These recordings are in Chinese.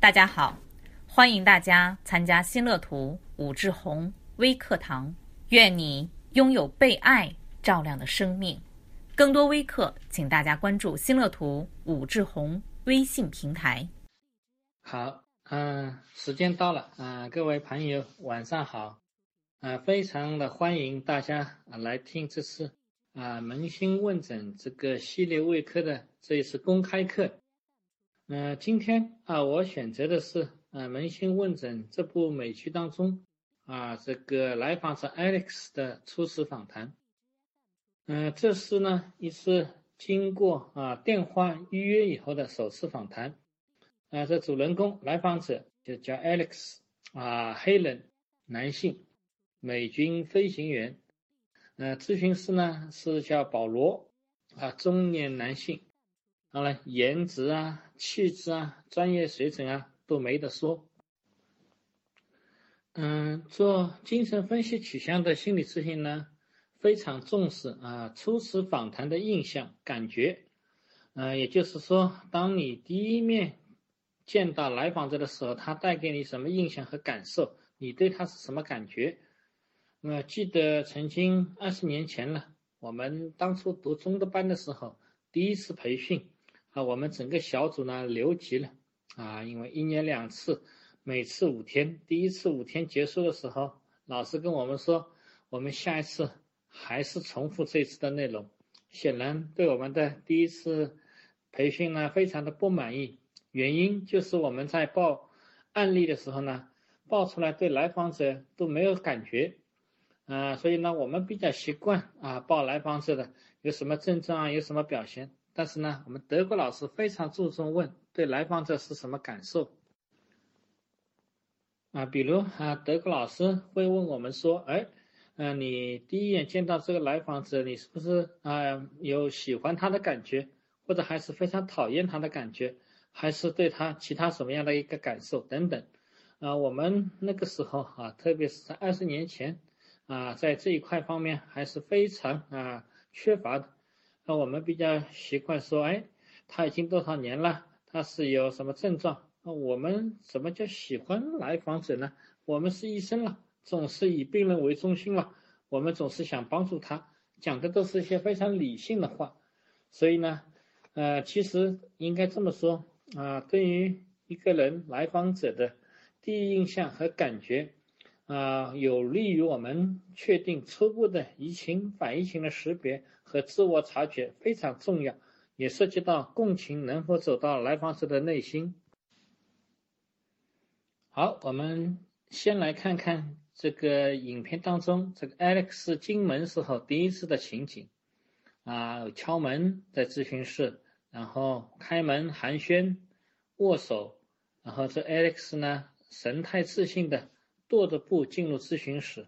大家好，欢迎大家参加新乐图武志红微课堂。愿你拥有被爱照亮的生命。更多微课，请大家关注新乐图武志红微信平台。好，嗯，时间到了，啊，各位朋友晚上好，啊，非常的欢迎大家啊来听这次啊扪心问诊这个系列微课的这一次公开课。嗯，今天啊，我选择的是啊《扪心问诊》这部美剧当中啊这个来访者 Alex 的初始访谈。嗯，这是呢一次经过啊电话预约以后的首次访谈。啊，这主人公来访者就叫 Alex 啊，黑人男性，美军飞行员。呃，咨询师呢是叫保罗啊，中年男性。好了，颜值啊、气质啊、专业水准啊都没得说。嗯，做精神分析取向的心理咨询呢，非常重视啊初次访谈的印象感觉。嗯，也就是说，当你第一面见到来访者的时候，他带给你什么印象和感受？你对他是什么感觉？那么记得曾经二十年前了，我们当初读中德班的时候，第一次培训。啊，我们整个小组呢留级了啊，因为一年两次，每次五天。第一次五天结束的时候，老师跟我们说，我们下一次还是重复这次的内容。显然对我们的第一次培训呢非常的不满意，原因就是我们在报案例的时候呢，报出来对来访者都没有感觉啊，所以呢我们比较习惯啊报来访者的有什么症状啊，有什么表现。但是呢，我们德国老师非常注重问对来访者是什么感受啊？比如啊，德国老师会问我们说：“哎，嗯，你第一眼见到这个来访者，你是不是啊有喜欢他的感觉，或者还是非常讨厌他的感觉，还是对他其他什么样的一个感受等等？”啊，我们那个时候啊，特别是在二十年前啊，在这一块方面还是非常啊缺乏的。那我们比较习惯说，哎，他已经多少年了？他是有什么症状？那我们什么叫喜欢来访者呢？我们是医生了，总是以病人为中心了，我们总是想帮助他，讲的都是一些非常理性的话。所以呢，呃，其实应该这么说啊，对于一个人来访者的第一印象和感觉。啊，有利于我们确定初步的移情反移情的识别和自我察觉非常重要，也涉及到共情能否走到来访者的内心。好，我们先来看看这个影片当中这个 Alex 进门时候第一次的情景。啊，敲门在咨询室，然后开门寒暄握手，然后这 Alex 呢神态自信的。踱着步进入咨询室，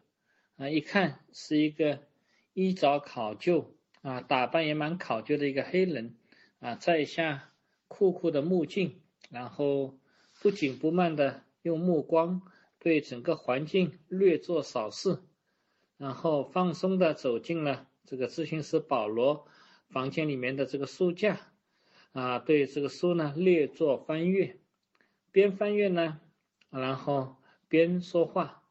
啊，一看是一个衣着考究啊，打扮也蛮考究的一个黑人啊，在下酷酷的目镜，然后不紧不慢的用目光对整个环境略作扫视，然后放松的走进了这个咨询师保罗房间里面的这个书架，啊，对这个书呢略作翻阅，边翻阅呢，然后。边说话，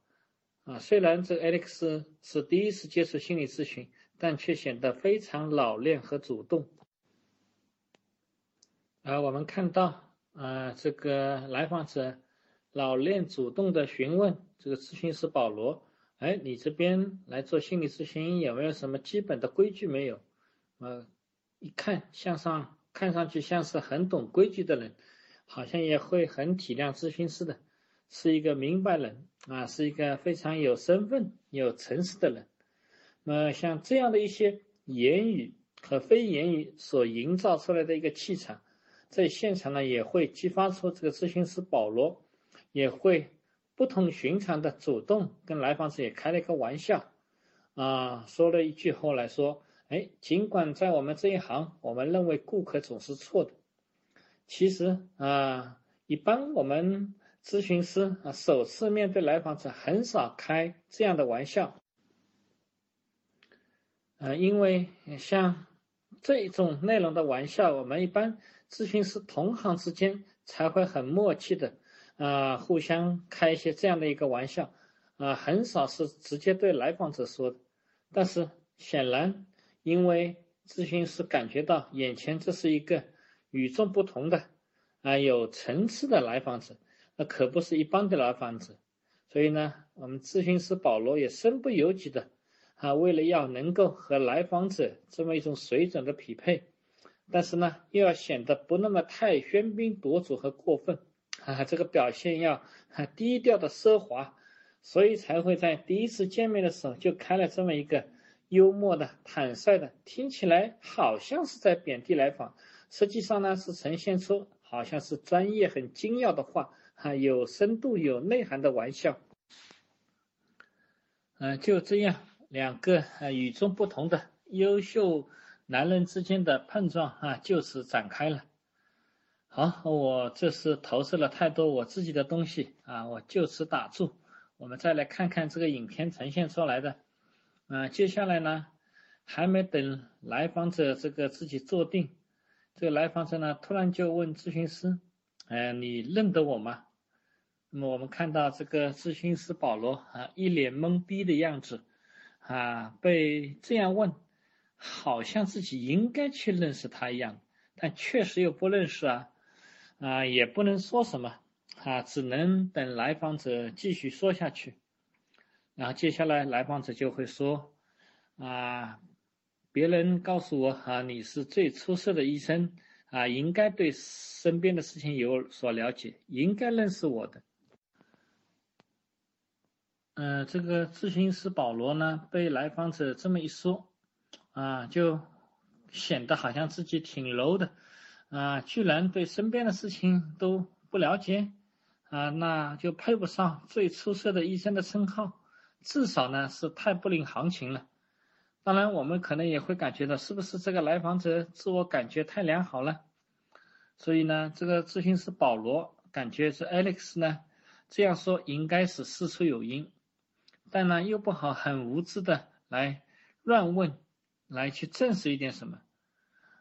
啊，虽然这 Alex 是第一次接触心理咨询，但却显得非常老练和主动。啊我们看到，啊，这个来访者老练主动的询问这个咨询师保罗：“哎，你这边来做心理咨询有没有什么基本的规矩没有？”啊，一看，向上看上去像是很懂规矩的人，好像也会很体谅咨询师的。是一个明白人啊，是一个非常有身份、有诚实的人。那么像这样的一些言语和非言语所营造出来的一个气场，在现场呢也会激发出这个咨询师保罗也会不同寻常的主动跟来访者也开了一个玩笑啊，说了一句后来说：“哎，尽管在我们这一行，我们认为顾客总是错的，其实啊，一般我们。”咨询师啊，首次面对来访者很少开这样的玩笑，呃，因为像这种内容的玩笑，我们一般咨询师同行之间才会很默契的啊，互相开一些这样的一个玩笑，啊，很少是直接对来访者说的。但是显然，因为咨询师感觉到眼前这是一个与众不同的，啊，有层次的来访者，那可不是一般的来访者。所以呢，我们咨询师保罗也身不由己的，啊，为了要能够和来访者这么一种水准的匹配，但是呢，又要显得不那么太喧宾夺主和过分。啊，这个表现要低调的奢华，所以才会在第一次见面的时候就开了这么一个幽默的、坦率的，听起来好像是在贬低来访，实际上呢是呈现出好像是专业、很精要的话，啊，有深度、有内涵的玩笑。嗯，就这样，两个啊与众不同的优秀男人之间的碰撞啊就此展开了。好，我这是投射了太多我自己的东西啊，我就此打住。我们再来看看这个影片呈现出来的，啊，接下来呢，还没等来访者这个自己坐定，这个来访者呢突然就问咨询师，哎，你认得我吗？那么我们看到这个咨询师保罗啊，一脸懵逼的样子，啊，被这样问，好像自己应该去认识他一样，但确实又不认识啊。啊，也不能说什么啊，只能等来访者继续说下去。然后接下来来访者就会说啊，别人告诉我啊，你是最出色的医生啊，应该对身边的事情有所了解，应该认识我的。嗯，这个咨询师保罗呢，被来访者这么一说啊，就显得好像自己挺 low 的。啊，居然对身边的事情都不了解，啊，那就配不上最出色的医生的称号，至少呢是太不领行情了。当然，我们可能也会感觉到，是不是这个来访者自我感觉太良好了？所以呢，这个咨询师保罗感觉是 Alex 呢这样说应该是事出有因，但呢又不好很无知的来乱问，来去证实一点什么。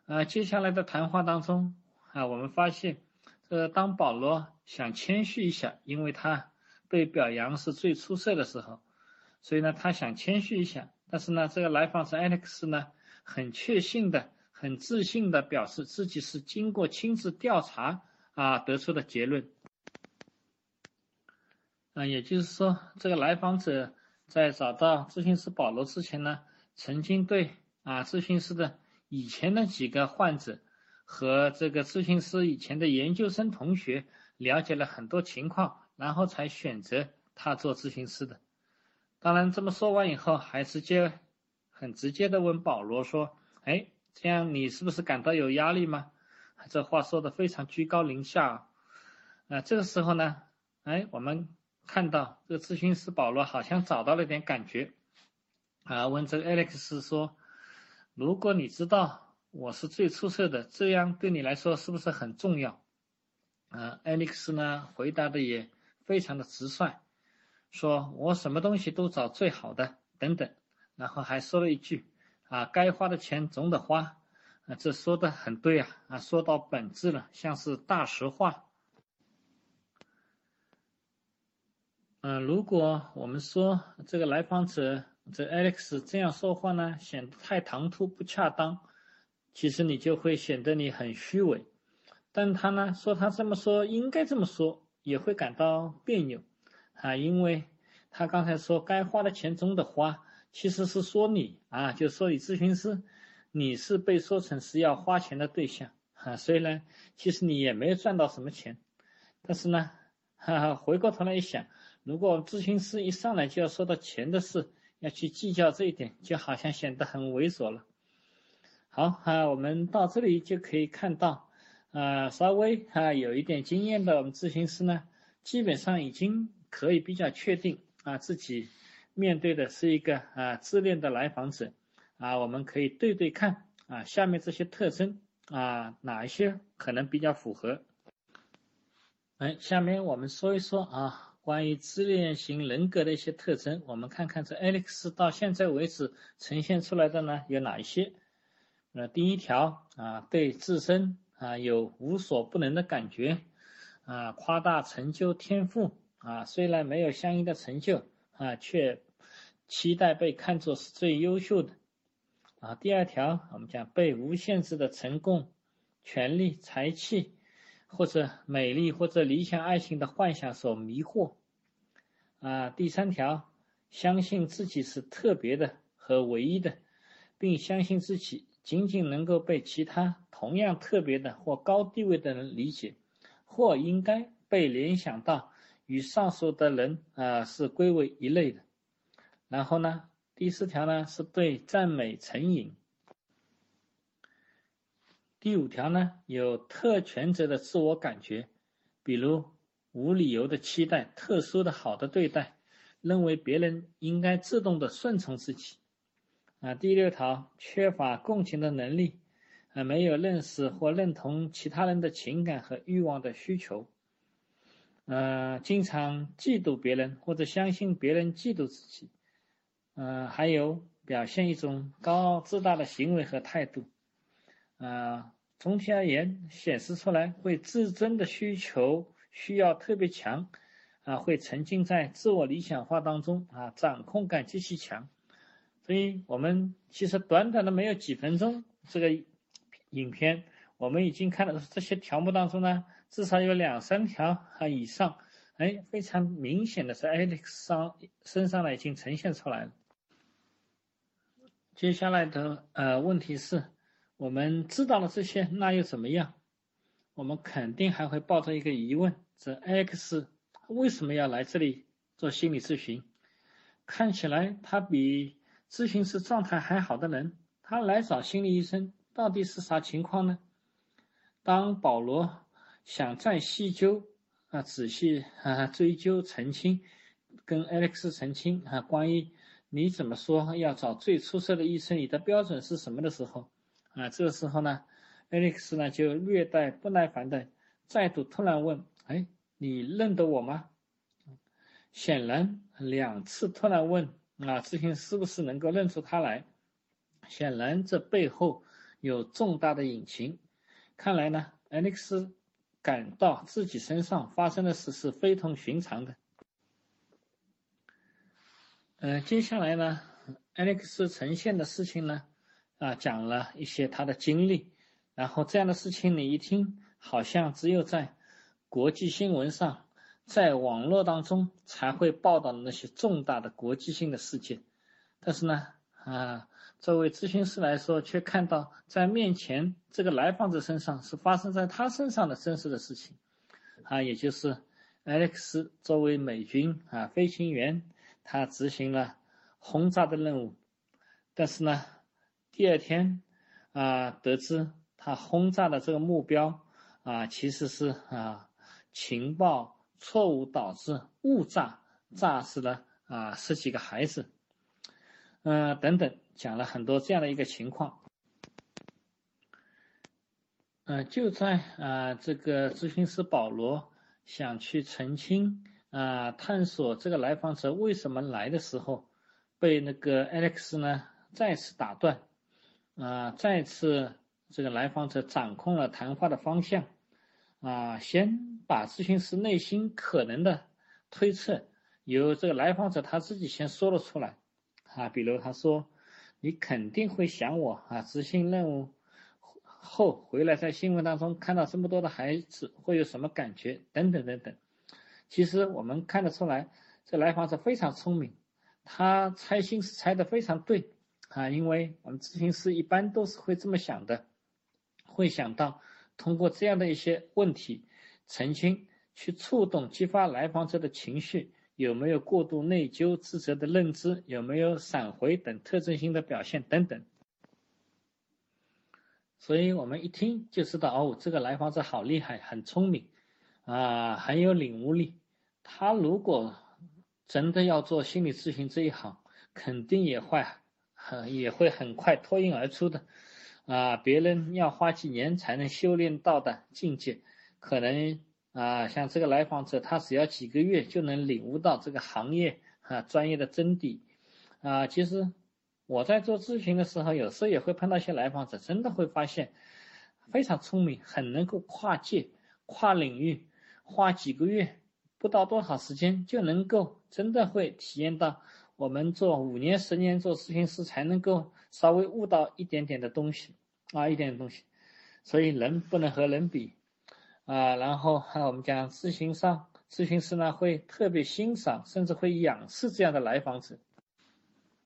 啊，接下来的谈话当中啊，我们发现，呃，当保罗想谦虚一下，因为他被表扬是最出色的时候，所以呢，他想谦虚一下。但是呢，这个来访者 Alex 呢，很确信的、很自信的表示自己是经过亲自调查啊得出的结论。啊，也就是说，这个来访者在找到咨询师保罗之前呢，曾经对啊咨询师的。以前的几个患者和这个咨询师以前的研究生同学了解了很多情况，然后才选择他做咨询师的。当然，这么说完以后，还直接很直接的问保罗说：“哎，这样你是不是感到有压力吗？”这话说的非常居高临下。啊，这个时候呢，哎，我们看到这个咨询师保罗好像找到了点感觉，啊，问这个 Alex 说。如果你知道我是最出色的，这样对你来说是不是很重要？啊，艾利克斯呢回答的也非常的直率，说我什么东西都找最好的，等等，然后还说了一句啊，该花的钱总得花，啊，这说的很对啊，啊，说到本质了，像是大实话。嗯，如果我们说这个来访者。这 Alex 这样说话呢，显得太唐突不恰当。其实你就会显得你很虚伪。但他呢说他这么说应该这么说，也会感到别扭啊，因为他刚才说该花的钱总得花，其实是说你啊，就说你咨询师，你是被说成是要花钱的对象啊。所以呢，其实你也没有赚到什么钱。但是呢，哈哈，回过头来一想，如果咨询师一上来就要说到钱的事，要去计较这一点，就好像显得很猥琐了。好啊，我们到这里就可以看到，啊，稍微啊有一点经验的我们咨询师呢，基本上已经可以比较确定啊自己面对的是一个啊自恋的来访者啊，我们可以对对看啊下面这些特征啊哪一些可能比较符合。哎，下面我们说一说啊。关于自恋型人格的一些特征，我们看看这 Alex 到现在为止呈现出来的呢有哪一些？呃，第一条啊，对自身啊有无所不能的感觉啊，夸大成就天赋啊，虽然没有相应的成就啊，却期待被看作是最优秀的啊。第二条，我们讲被无限制的成功、权力、财气或者美丽或者理想爱情的幻想所迷惑啊。第三条，相信自己是特别的和唯一的，并相信自己仅仅能够被其他同样特别的或高地位的人理解。或应该被联想到与上述的人啊是归为一类的。然后呢，第四条呢是对赞美成瘾。第五条呢有特权者的自我感觉，比如无理由的期待特殊的好的对待，认为别人应该自动的顺从自己。啊，第六条缺乏共情的能力。啊，没有认识或认同其他人的情感和欲望的需求，呃，经常嫉妒别人或者相信别人嫉妒自己，呃，还有表现一种高傲自大的行为和态度，啊，总体而言，显示出来会自尊的需求需要特别强，啊，会沉浸在自我理想化当中，啊，掌控感极其强，所以我们其实短短的没有几分钟，这个。影片我们已经看到这些条目当中呢，至少有两三条啊以上，哎，非常明显的是 Alex 上身上呢已经呈现出来了。接下来的呃问题是，我们知道了这些，那又怎么样？我们肯定还会抱着一个疑问：这 Alex 为什么要来这里做心理咨询？看起来他比咨询师状态还好的人，他来找心理医生。到底是啥情况呢？当保罗想再细究啊、仔细啊追究澄清，跟 Alex 澄清啊，关于你怎么说要找最出色的医生，你的标准是什么的时候啊，这个时候呢，Alex 呢就略带不耐烦的再度突然问：“哎，你认得我吗？”显然两次突然问啊，咨询是不是能够认出他来？显然这背后。有重大的隐情，看来呢，Alex 感到自己身上发生的事是非同寻常的。嗯，接下来呢，Alex 呈现的事情呢，啊，讲了一些他的经历，然后这样的事情你一听，好像只有在国际新闻上，在网络当中才会报道的那些重大的国际性的事件，但是呢，啊。作为咨询师来说，却看到在面前这个来访者身上是发生在他身上的真实的事情，啊，也就是 Alex 作为美军啊飞行员，他执行了轰炸的任务，但是呢，第二天啊得知他轰炸的这个目标啊其实是啊情报错误导致误炸，炸死了啊十几个孩子，嗯等等。讲了很多这样的一个情况，嗯，就在啊这个咨询师保罗想去澄清啊探索这个来访者为什么来的时候，被那个 Alex 呢再次打断，啊再次这个来访者掌控了谈话的方向，啊先把咨询师内心可能的推测由这个来访者他自己先说了出来，啊比如他说。你肯定会想我啊！执行任务后回来，在新闻当中看到这么多的孩子，会有什么感觉？等等等等。其实我们看得出来，这来访者非常聪明，他猜心思猜得非常对啊！因为我们咨询师一般都是会这么想的，会想到通过这样的一些问题澄清，去触动、激发来访者的情绪。有没有过度内疚、自责的认知？有没有闪回等特征性的表现等等？所以我们一听就知道，哦，这个来访者好厉害，很聪明，啊，很有领悟力。他如果真的要做心理咨询这一行，肯定也会也会很快脱颖而出的，啊，别人要花几年才能修炼到的境界，可能。啊，像这个来访者，他只要几个月就能领悟到这个行业啊专业的真谛啊。其实我在做咨询的时候，有时候也会碰到一些来访者，真的会发现非常聪明，很能够跨界、跨领域，花几个月，不到多少时间就能够真的会体验到我们做五年、十年做咨询师才能够稍微悟到一点点的东西啊，一点点东西。所以人不能和人比啊。然后还有我们讲咨询商，咨询师呢会特别欣赏，甚至会仰视这样的来访者。